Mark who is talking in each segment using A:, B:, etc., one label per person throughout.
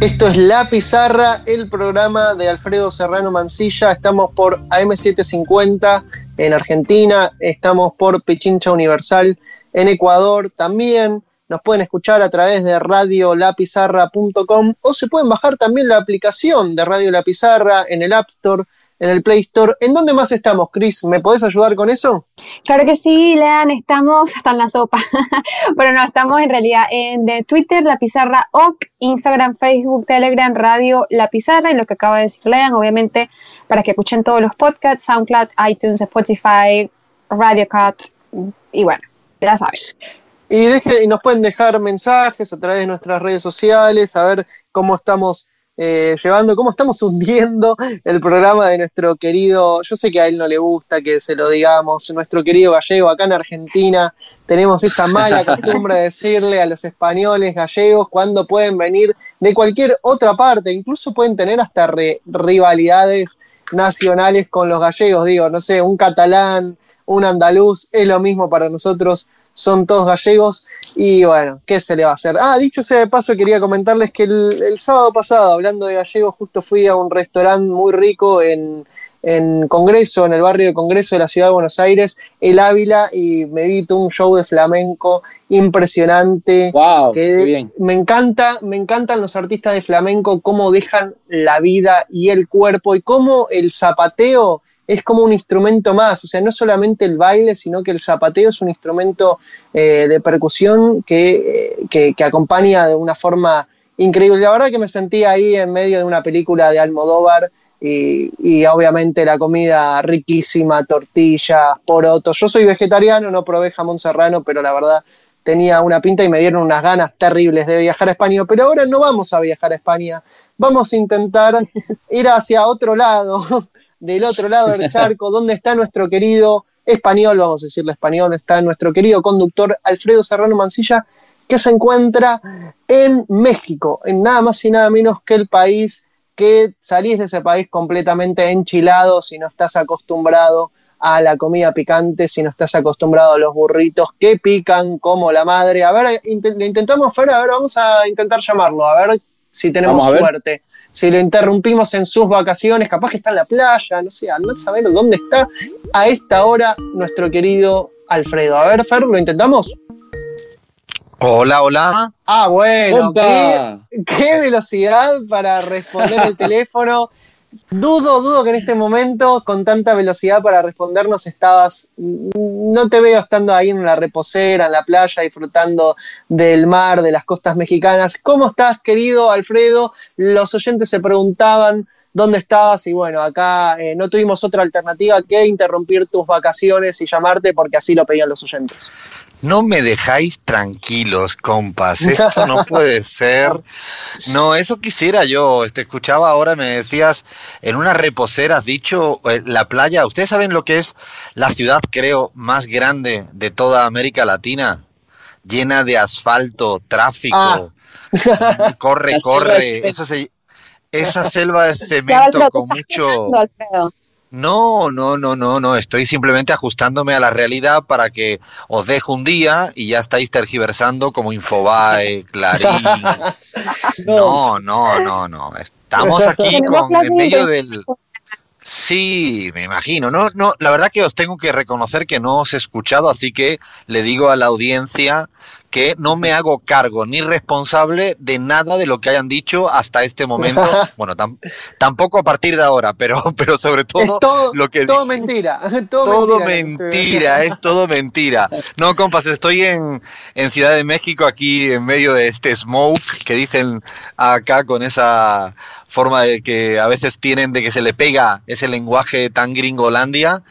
A: Esto es La Pizarra, el programa de Alfredo Serrano Mancilla. Estamos por AM750 en Argentina, estamos por Pichincha Universal en Ecuador también. Nos pueden escuchar a través de radiolapizarra.com o se pueden bajar también la aplicación de Radio La Pizarra en el App Store en el Play Store. ¿En dónde más estamos, Chris? ¿Me podés ayudar con eso?
B: Claro que sí, Lean, estamos hasta en la sopa. Pero no, estamos en realidad en de Twitter, La Pizarra OC, Instagram, Facebook, Telegram, Radio La Pizarra y lo que acaba de decir Lean, obviamente, para que escuchen todos los podcasts, SoundCloud, iTunes, Spotify, Radio Cut, y bueno, ya sabes.
A: Y, deje, y nos pueden dejar mensajes a través de nuestras redes sociales, a ver cómo estamos eh, llevando, cómo estamos hundiendo el programa de nuestro querido, yo sé que a él no le gusta que se lo digamos, nuestro querido gallego acá en Argentina, tenemos esa mala costumbre de decirle a los españoles gallegos cuando pueden venir de cualquier otra parte, incluso pueden tener hasta rivalidades nacionales con los gallegos, digo, no sé, un catalán, un andaluz, es lo mismo para nosotros son todos gallegos y bueno, ¿qué se le va a hacer? Ah, dicho sea de paso, quería comentarles que el, sábado pasado, hablando de gallegos, justo fui a un restaurante muy rico en, Congreso, en el barrio de Congreso de la ciudad de Buenos Aires, El Ávila, y me vi un show de flamenco impresionante.
C: Wow, bien.
A: Me encanta, me encantan los artistas de flamenco, cómo dejan la vida y el cuerpo y cómo el zapateo es como un instrumento más, o sea, no solamente el baile, sino que el zapateo es un instrumento eh, de percusión que, que, acompaña de una forma increíble. La verdad que me sentí ahí en medio de una película de Almodóvar y, y obviamente la comida riquísima, tortillas, porotos. Yo soy vegetariano, no probé jamón serrano, pero la verdad tenía una pinta y me dieron unas ganas terribles de viajar a España, pero ahora no vamos a viajar a España, vamos a intentar ir hacia otro lado, del otro lado del charco, donde está nuestro querido español, vamos a decirle español, está nuestro querido conductor Alfredo Serrano Mancilla, que se encuentra en México, en nada más y nada menos que el país que salís de ese país completamente enchilado si no estás acostumbrado a la comida picante, si no estás acostumbrado a los burritos que pican como la madre. A ver, lo intentamos fuera, a ver, vamos a intentar llamarlo, a ver si tenemos suerte si lo interrumpimos en sus vacaciones, capaz que está en la playa, no sé, no sabemos dónde está a esta hora nuestro querido Alfredo. A ver, Fer, ¿lo intentamos?
D: Hola, hola.
A: Ah, bueno, qué, qué, velocidad para responder el teléfono. Dudo, dudo que en este momento, con tanta velocidad para respondernos, estabas. No te veo estando ahí en la reposera, en la playa, disfrutando del mar, de las costas mexicanas. ¿Cómo estás, querido Alfredo? Los oyentes se preguntaban dónde estabas y bueno, acá eh, no tuvimos otra alternativa que interrumpir tus vacaciones y llamarte porque así lo pedían los oyentes.
D: No me dejáis tranquilos, compas. Esto no puede ser. No, eso quisiera yo. Te escuchaba ahora, me decías, en una reposera has dicho eh, la playa. ¿Ustedes saben lo que es la ciudad, creo, más grande de toda América Latina? Llena de asfalto, tráfico. Ah. Corre, corre. Eso esa selva de cemento con mucho. No, no, no, no, no. Estoy simplemente ajustándome a la realidad para que os dejo un día y ya estáis tergiversando como Infobae, Clarín. No, no, no, no. Estamos aquí con en medio del. Sí, me imagino. No, no, la verdad que os tengo que reconocer que no os he escuchado, así que le digo a la audiencia que no me hago cargo ni responsable de nada de lo que hayan dicho hasta este momento. Bueno, tampoco a partir de ahora, pero, pero sobre todo,
A: todo
D: lo que...
A: Todo mentira.
D: Todo, mentira, es todo mentira. No, compas, estoy en, en Ciudad de México, aquí en medio de este smoke que dicen acá con esa forma de que a veces tienen de que se le pega ese lenguaje tan gringolandia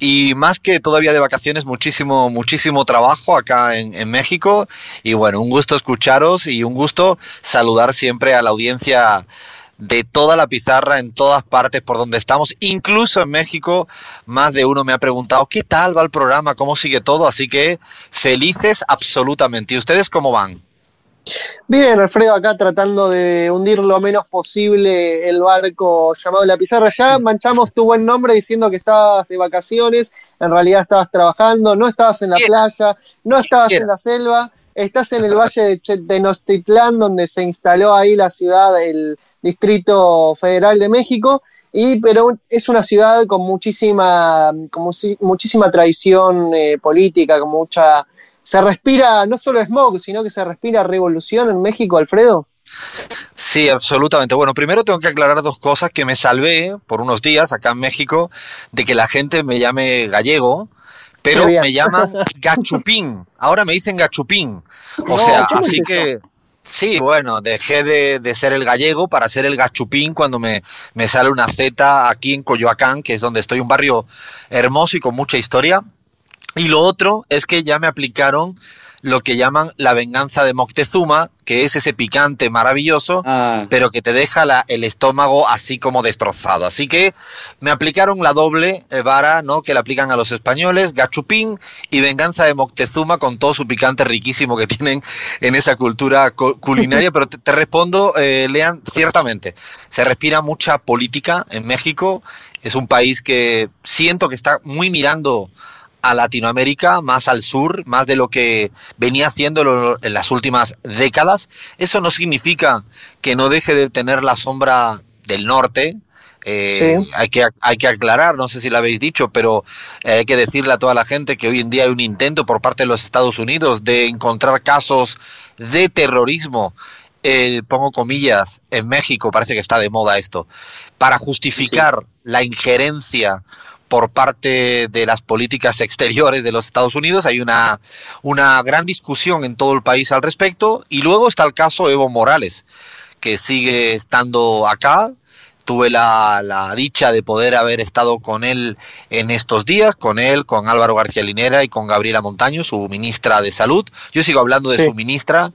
D: y más que todavía de vacaciones, muchísimo, muchísimo trabajo acá en, en, México. Y bueno, un gusto escucharos y un gusto saludar siempre a la audiencia de toda la pizarra en todas partes por donde estamos, incluso en México, más de uno me ha preguntado qué tal va el programa, cómo sigue todo, así que felices absolutamente. ¿Y ustedes cómo van?
A: Bien, Alfredo, acá tratando de hundir lo menos posible el barco llamado La Pizarra. Ya manchamos tu buen nombre diciendo que estabas de vacaciones, en realidad estabas trabajando, no estabas en la playa, no estabas en la selva, estás en el valle de Tenochtitlán, donde se instaló ahí la ciudad, el Distrito Federal de México, y, pero es una ciudad con muchísima, con muchísima tradición eh, política, con mucha se respira no solo smog, sino que se respira revolución en México, Alfredo.
D: Sí, absolutamente. Bueno, primero tengo que aclarar dos cosas que me salvé por unos días acá en México de que la gente me llame gallego, pero me llaman gachupín. Ahora me dicen gachupín. O sea, así que sí, bueno, dejé de, ser el gallego para ser el gachupín cuando me, me sale una Z aquí en Coyoacán, que es donde estoy, un barrio hermoso y con mucha historia. Y lo otro es que ya me aplicaron lo que llaman la venganza de Moctezuma, que es ese picante maravilloso, ah. pero que te deja el estómago así como destrozado. Así que me aplicaron la doble eh, vara, ¿no? Que le aplican a los españoles, gachupín y venganza de Moctezuma con todo su picante riquísimo que tienen en esa cultura culinaria. pero te, respondo, eh, Lean, ciertamente, se respira mucha política en México. Es un país que siento que está muy mirando a Latinoamérica, más al sur, más de lo que venía haciendo en las últimas décadas. Eso no significa que no deje de tener la sombra del norte. Eh, hay, que, hay que aclarar, no sé si lo habéis dicho, pero eh, hay que decirle a toda la gente que hoy en día hay un intento por parte de los Estados Unidos de encontrar casos de terrorismo eh, pongo comillas, en México parece que está de moda esto, para justificar la injerencia por parte de las políticas exteriores de los Estados Unidos. Hay una, una gran discusión en todo el país al respecto. Y luego está el caso Evo Morales, que sigue estando acá. Tuve la, la, dicha de poder haber estado con él en estos días, con él, con Álvaro García Linera y con Gabriela Montaño, su ministra de Salud. Yo sigo hablando de su ministra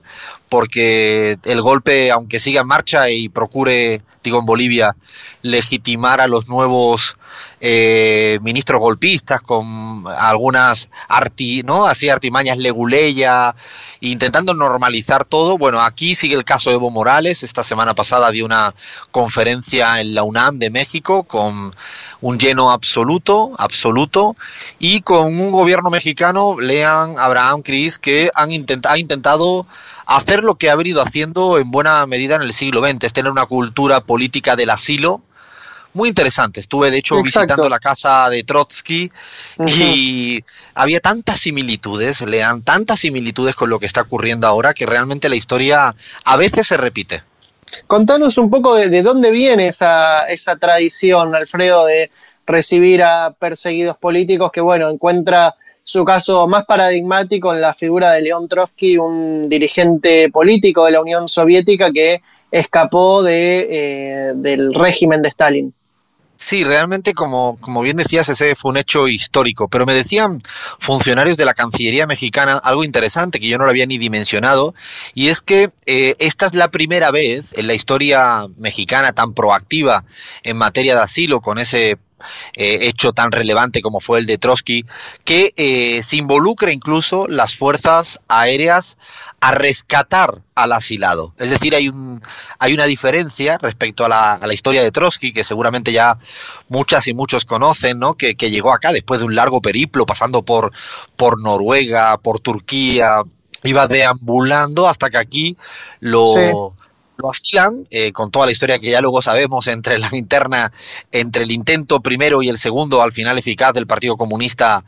D: porque el golpe, aunque siga en marcha y procure, digo en Bolivia, legitimar a los nuevos eh, ministros golpistas con algunas arti, ¿no? Así artimañas leguleya, intentando normalizar todo. Bueno, aquí sigue el caso de Evo Morales. Esta semana pasada dio una conferencia en la UNAM de México con un lleno absoluto, absoluto, y con un gobierno mexicano, lean Abraham Cris, que han ha intentado hacer lo que ha venido haciendo en buena medida en el siglo XX, es tener una cultura política del asilo, muy interesante. Estuve, de hecho, visitando la casa de Trotsky y había tantas similitudes, lean, tantas similitudes con lo que está ocurriendo ahora que realmente la historia a veces se repite.
A: Contanos un poco de, dónde viene esa, esa tradición, Alfredo, de recibir a perseguidos políticos que, bueno, encuentra su caso más paradigmático en la figura de León Trotsky, un dirigente político de la Unión Soviética que escapó de, eh, del régimen de Stalin.
D: Sí, realmente, como, como bien decías, ese fue un hecho histórico, pero me decían funcionarios de la Cancillería mexicana algo interesante que yo no lo había ni dimensionado, y es que eh, esta es la primera vez en la historia mexicana tan proactiva en materia de asilo, con ese eh, hecho tan relevante como fue el de Trotsky, que eh, se involucra incluso las fuerzas aéreas a rescatar al asilado. Es decir, hay, un, hay una diferencia respecto a la, a la, historia de Trotsky, que seguramente ya muchas y muchos conocen, ¿no? que, que llegó acá después de un largo periplo, pasando por, por Noruega, por Turquía, iba deambulando hasta que aquí lo lo asilan, eh, con toda la historia que ya luego sabemos entre la interna, entre el intento primero y el segundo, al final eficaz del Partido Comunista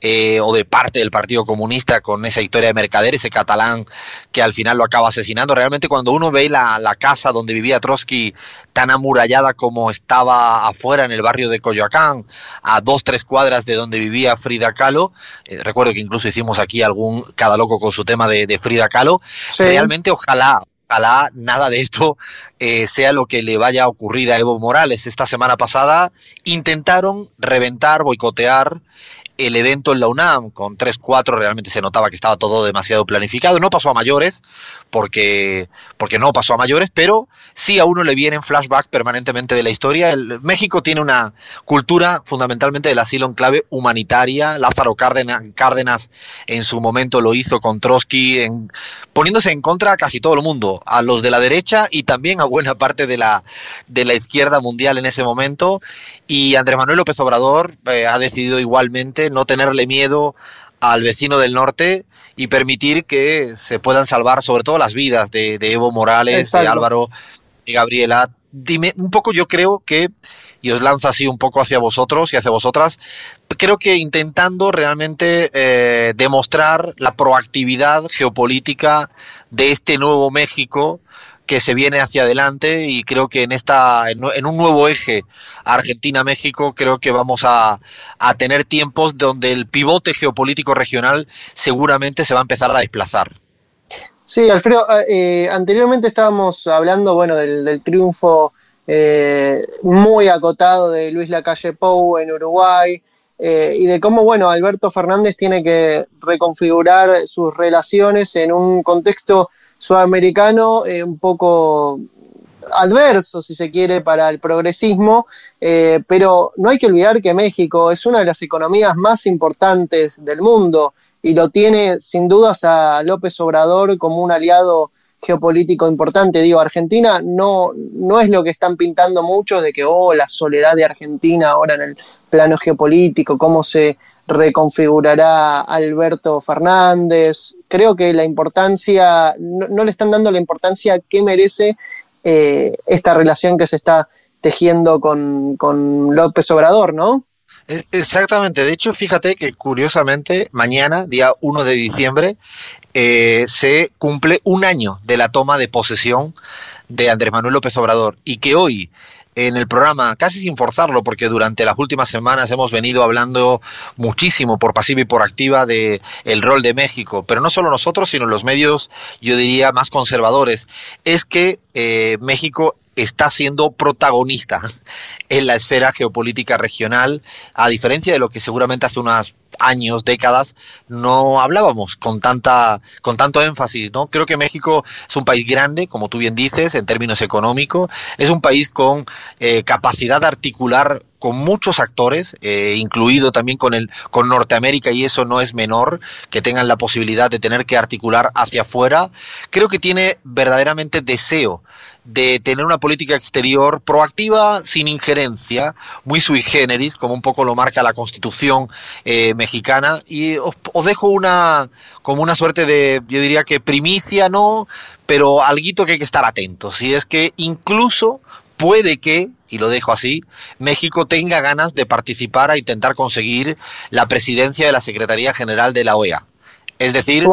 D: eh, o de parte del Partido Comunista, con esa historia de Mercader, ese catalán que al final lo acaba asesinando. Realmente cuando uno ve la, casa donde vivía Trotsky tan amurallada como estaba afuera en el barrio de Coyoacán, a dos, tres cuadras de donde vivía Frida Kahlo, eh, recuerdo que incluso hicimos aquí algún cada loco con su tema de, Frida Kahlo, realmente ojalá, ojalá nada de esto eh, sea lo que le vaya a ocurrir a Evo Morales. Esta semana pasada intentaron reventar, boicotear el evento en la UNAM con 3-4 realmente se notaba que estaba todo demasiado planificado. No pasó a mayores, porque, porque no pasó a mayores, pero sí a uno le vienen flashbacks permanentemente de la historia. El, México tiene una cultura fundamentalmente del asilo en clave humanitaria. Lázaro Cárdenas, Cárdenas en su momento lo hizo con Trotsky, en, poniéndose en contra a casi todo el mundo, a los de la derecha y también a buena parte de la, de la izquierda mundial en ese momento. Y Andrés Manuel López Obrador eh, ha decidido igualmente no tenerle miedo al vecino del norte y permitir que se puedan salvar sobre todo las vidas de, Evo Morales, de Álvaro y Gabriela. Dime, un poco yo creo que, y os lanzo así un poco hacia vosotros y hacia vosotras, creo que intentando realmente eh, demostrar la proactividad geopolítica de este nuevo México que se viene hacia adelante y creo que en esta en un nuevo eje Argentina-México creo que vamos a, tener tiempos donde el pivote geopolítico regional seguramente se va a empezar a desplazar.
A: Sí, Alfredo, eh, anteriormente estábamos hablando bueno del, triunfo eh, muy acotado de Luis Lacalle Pou en Uruguay, eh, y de cómo, bueno, Alberto Fernández tiene que reconfigurar sus relaciones en un contexto sudamericano eh, un poco adverso, si se quiere, para el progresismo, eh, pero no hay que olvidar que México es una de las economías más importantes del mundo y lo tiene sin dudas a López Obrador como un aliado geopolítico importante. Digo, Argentina no, no es lo que están pintando muchos de que, oh, la soledad de Argentina ahora en el plano geopolítico, cómo se reconfigurará Alberto Fernández. Creo que la importancia, no, le están dando la importancia que merece eh, esta relación que se está tejiendo con, López Obrador, ¿no?
D: Exactamente, de hecho, fíjate que curiosamente mañana, día 1 de diciembre, eh, se cumple un año de la toma de posesión de Andrés Manuel López Obrador y que hoy en el programa, casi sin forzarlo, porque durante las últimas semanas hemos venido hablando muchísimo por pasiva y por activa de el rol de México, pero no solo nosotros, sino los medios, yo diría, más conservadores, es que eh, México está siendo protagonista en la esfera geopolítica regional, a diferencia de lo que seguramente hace unas años, décadas, no hablábamos con tanta, con tanto énfasis, ¿no? Creo que México es un país grande, como tú bien dices, en términos económicos, es un país con eh, capacidad de articular con muchos actores, eh, incluido también con el con Norteamérica y eso no es menor que tengan la posibilidad de tener que articular hacia afuera. Creo que tiene verdaderamente deseo de tener una política exterior proactiva, sin injerencia, muy sui generis, como un poco lo marca la Constitución eh, mexicana. Y os, dejo una como una suerte de, yo diría que primicia, no, pero algo que hay que estar atentos. Y es que incluso puede que, y lo dejo así, México tenga ganas de participar a intentar conseguir la presidencia de la Secretaría General de la OEA. Es decir,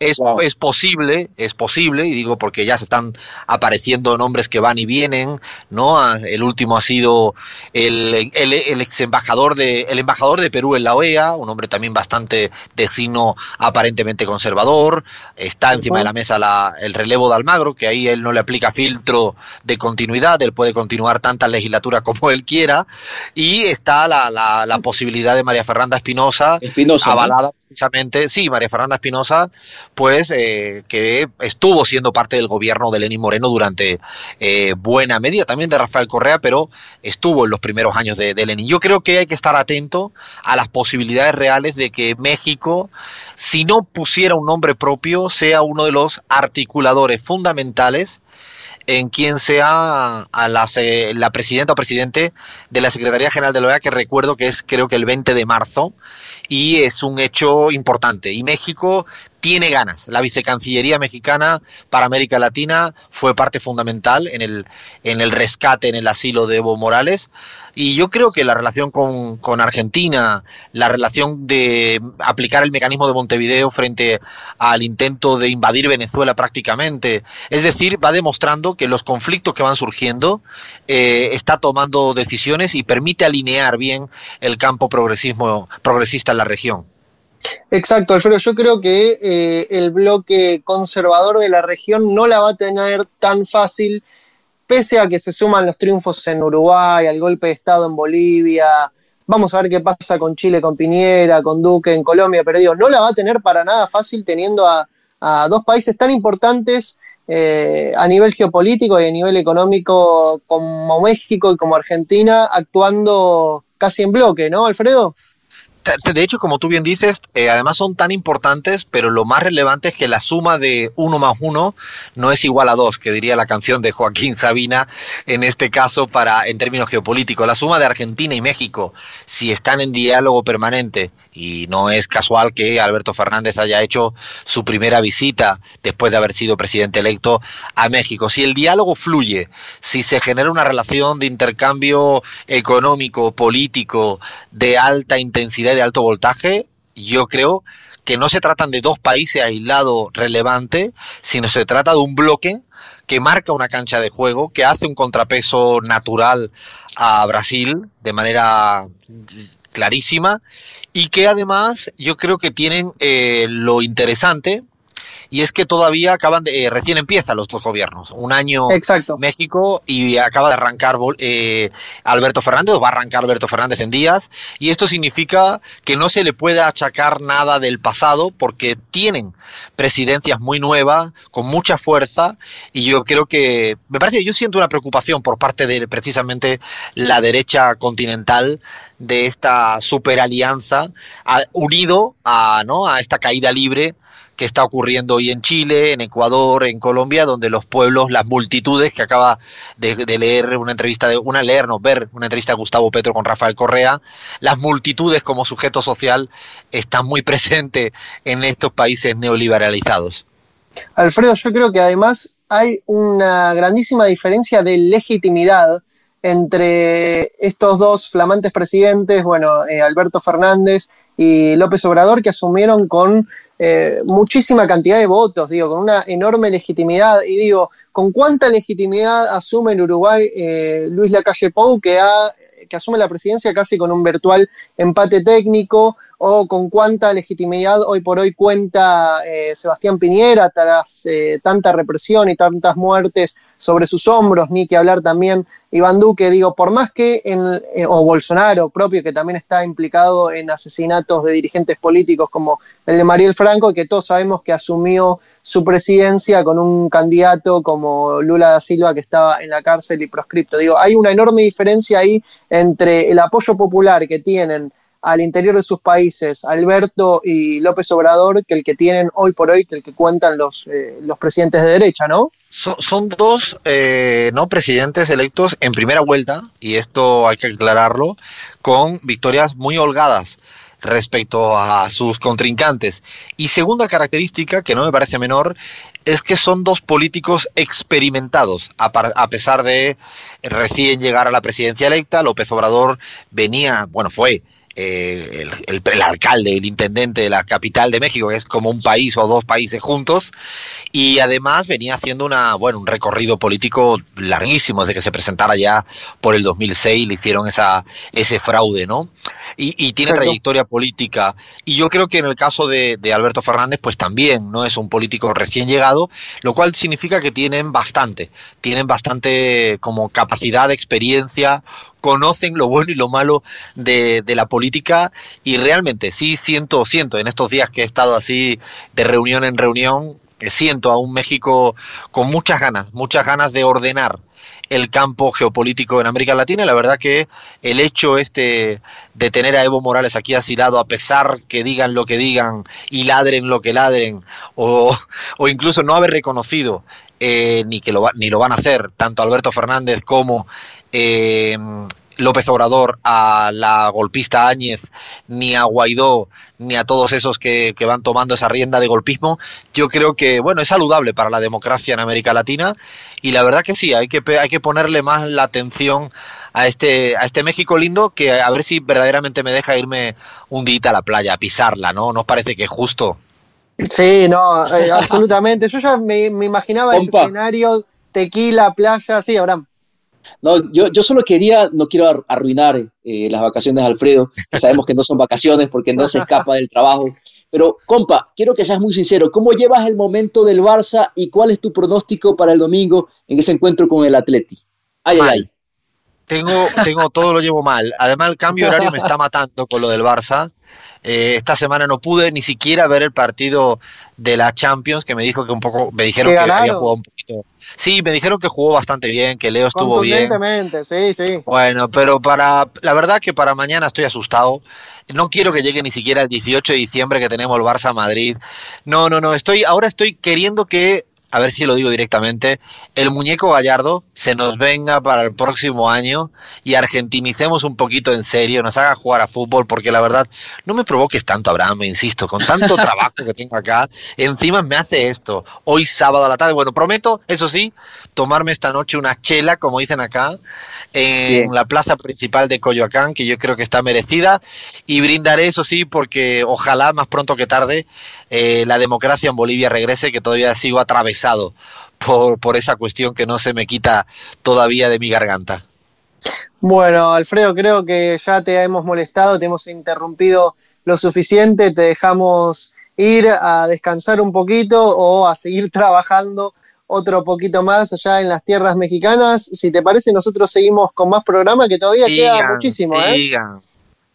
D: es, es, posible, es posible, y digo porque ya se están apareciendo nombres que van y vienen, ¿no? Ah, el último ha sido el, el, ex embajador de, el embajador de Perú en la OEA, un hombre también bastante de signo aparentemente conservador. Está encima de la mesa la, el relevo de Almagro, que ahí él no le aplica filtro de continuidad, él puede continuar tantas legislaturas como él quiera. Y está la, la, la posibilidad de María Fernanda Espinosa, avalada precisamente, sí, María Fernanda Espinosa, pues que estuvo siendo parte del gobierno de Lenín Moreno durante eh, buena medida, también de Rafael Correa, pero estuvo en los primeros años de, de, Lenin. Yo creo que hay que estar atento a las posibilidades reales de que México, si no pusiera un nombre propio, sea uno de los articuladores fundamentales en quien sea a la, la presidenta o presidente de la Secretaría General de la OEA, que recuerdo que es creo que el 20 de marzo, y es un hecho importante. Y México tiene ganas. La vicecancillería mexicana para América Latina fue parte fundamental en el, en el rescate, en el asilo de Evo Morales. Y yo creo que la relación con, con, Argentina, la relación de aplicar el mecanismo de Montevideo frente al intento de invadir Venezuela prácticamente, es decir, va demostrando que los conflictos que van surgiendo eh, está tomando decisiones y permite alinear bien el campo progresismo, progresista en la región.
A: Exacto, Alfredo. Yo creo que eh, el bloque conservador de la región no la va a tener tan fácil, pese a que se suman los triunfos en Uruguay, al golpe de Estado en Bolivia. Vamos a ver qué pasa con Chile, con Piñera, con Duque en Colombia, pero no la va a tener para nada fácil teniendo a, dos países tan importantes eh, a nivel geopolítico y a nivel económico como México y como Argentina actuando casi en bloque, ¿no, Alfredo?
D: De hecho, como tú bien dices, eh, además son tan importantes, pero lo más relevante es que la suma de uno más uno no es igual a dos, que diría la canción de Joaquín Sabina, en este caso, para en términos geopolíticos. La suma de Argentina y México, si están en diálogo permanente, y no es casual que Alberto Fernández haya hecho su primera visita después de haber sido presidente electo a México. Si el diálogo fluye, si se genera una relación de intercambio económico, político, de alta intensidad de alto voltaje, yo creo que no se tratan de dos países aislados relevantes, sino se trata de un bloque que marca una cancha de juego, que hace un contrapeso natural a Brasil de manera clarísima y que además yo creo que tienen eh, lo interesante y es que todavía acaban de, eh, recién empiezan los dos gobiernos, un año
A: Exacto.
D: México y acaba de arrancar eh, Alberto Fernández, o va a arrancar Alberto Fernández en días, y esto significa que no se le puede achacar nada del pasado porque tienen presidencias muy nuevas, con mucha fuerza, y yo creo que, me parece, yo siento una preocupación por parte de precisamente la derecha continental de esta superalianza, unido a, ¿no? a esta caída libre que está ocurriendo hoy en Chile, en Ecuador, en Colombia, donde los pueblos, las multitudes, que acaba de, leer una entrevista, de una leernos, ver una entrevista de Gustavo Petro con Rafael Correa, las multitudes como sujeto social están muy presentes en estos países neoliberalizados.
A: Alfredo, yo creo que además hay una grandísima diferencia de legitimidad entre estos dos flamantes presidentes, bueno, eh, Alberto Fernández y López Obrador, que asumieron con eh, muchísima cantidad de votos, digo, con una enorme legitimidad. Y digo, ¿con cuánta legitimidad asume en Uruguay eh, Luis Lacalle Pou, que, ha, que asume la presidencia casi con un virtual empate técnico? ¿O con cuánta legitimidad hoy por hoy cuenta eh, Sebastián Piñera tras tanta represión y tantas muertes sobre sus hombros? Ni que hablar también Iván Duque, digo, por más que, en, o Bolsonaro propio, que también está implicado en asesinatos de dirigentes políticos como el de Mariel Franco, que todos sabemos que asumió su presidencia con un candidato como Lula da Silva que estaba en la cárcel y proscripto. Digo, hay una enorme diferencia ahí entre el apoyo popular que tienen al interior de sus países Alberto y López Obrador que el que tienen hoy por hoy, que el que cuentan los, eh, los presidentes de derecha, ¿no?
D: Son, dos eh, no presidentes electos en primera vuelta, y esto hay que aclararlo, con victorias muy holgadas respecto a sus contrincantes. Y segunda característica, que no me parece menor, es que son dos políticos experimentados, a, pesar de recién llegar a la presidencia electa. López Obrador venía, bueno, fue eh, el, alcalde, el intendente de la capital de México, que es como un país o dos países juntos, y además venía haciendo una, bueno, un recorrido político larguísimo desde que se presentara ya por el 2006, le hicieron esa, ese fraude, ¿no? Y, tiene trayectoria política. Y yo creo que en el caso de, de Alberto Fernández, pues también, ¿no? Es un político recién llegado, lo cual significa que tienen bastante, tienen bastante como capacidad, experiencia, conocen lo bueno y lo malo de, la política y realmente sí siento, siento en estos días que he estado así de reunión en reunión, siento a un México con muchas ganas, muchas ganas de ordenar el campo geopolítico en América Latina. La verdad que el hecho este de tener a Evo Morales aquí asilado, a pesar que digan lo que digan y ladren lo que ladren, o, o incluso no haber reconocido eh, ni que lo, ni lo van a hacer tanto Alberto Fernández como eh, López Obrador a la golpista Áñez, ni a Guaidó, ni a todos esos que, van tomando esa rienda de golpismo, yo creo que, bueno, es saludable para la democracia en América Latina y la verdad que sí, hay que, hay que ponerle más la atención a este, a este México lindo que a ver si verdaderamente me deja irme un día a la playa, a pisarla, ¿no? ¿Nos parece que es justo?
A: Sí, no, eh, absolutamente. Yo ya me, imaginaba ese escenario, tequila, playa, sí, Abraham.
C: No, yo, yo solo quería, no quiero arruinar eh, las vacaciones de Alfredo, que sabemos que no son vacaciones porque no se escapa del trabajo, Pero, compa, quiero que seas muy sincero. ¿Cómo llevas el momento del Barça y cuál es tu pronóstico para el domingo en ese encuentro con el Atleti? Ay, ay, ay.
D: Tengo, tengo, todo lo llevo mal. Además, el cambio horario me está matando con lo del Barça. Eh, esta semana no pude ni siquiera ver el partido de la Champions, que me dijo que un poco, me dijeron que había jugado un poquito. Sí, me dijeron que jugó bastante bien, que Leo estuvo bien.
A: sí, sí.
D: Bueno, pero para, la verdad que para mañana estoy asustado. No quiero que llegue ni siquiera el 18 de diciembre que tenemos el Barça Madrid. No, no, no, estoy, ahora estoy queriendo que a ver si lo digo directamente, el muñeco Gallardo se nos venga para el próximo año y argentinicemos un poquito en serio, nos haga jugar a fútbol, porque la verdad, no me provoques tanto, Abraham, me insisto, con tanto trabajo que tengo acá, encima me hace esto, hoy sábado a la tarde, bueno, prometo, eso sí, tomarme esta noche una chela, como dicen acá, en la plaza principal de Coyoacán, que yo creo que está merecida, y brindaré, eso sí, porque ojalá más pronto que tarde eh, la democracia en Bolivia regrese, que todavía sigo por, por esa cuestión que no se me quita todavía de mi garganta.
A: Bueno, Alfredo, creo que ya te hemos molestado, te hemos interrumpido lo suficiente, te dejamos ir a descansar un poquito o a seguir trabajando otro poquito más allá en las tierras mexicanas. Si te parece, nosotros seguimos con más programa que todavía queda muchísimo. ¿eh?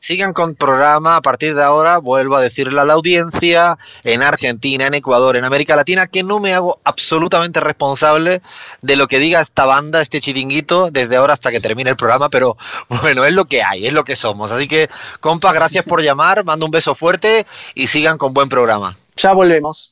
D: Sigan con programa a partir de ahora, vuelvo a decirle a la audiencia, en Argentina, en Ecuador, en América Latina, que no me hago absolutamente responsable de lo que diga esta banda, este chiringuito, desde ahora hasta que termine el programa, pero bueno, es lo que hay, es lo que somos. Así que, compa, gracias por llamar, mando un beso fuerte y sigan con buen programa.
A: Ya volvemos.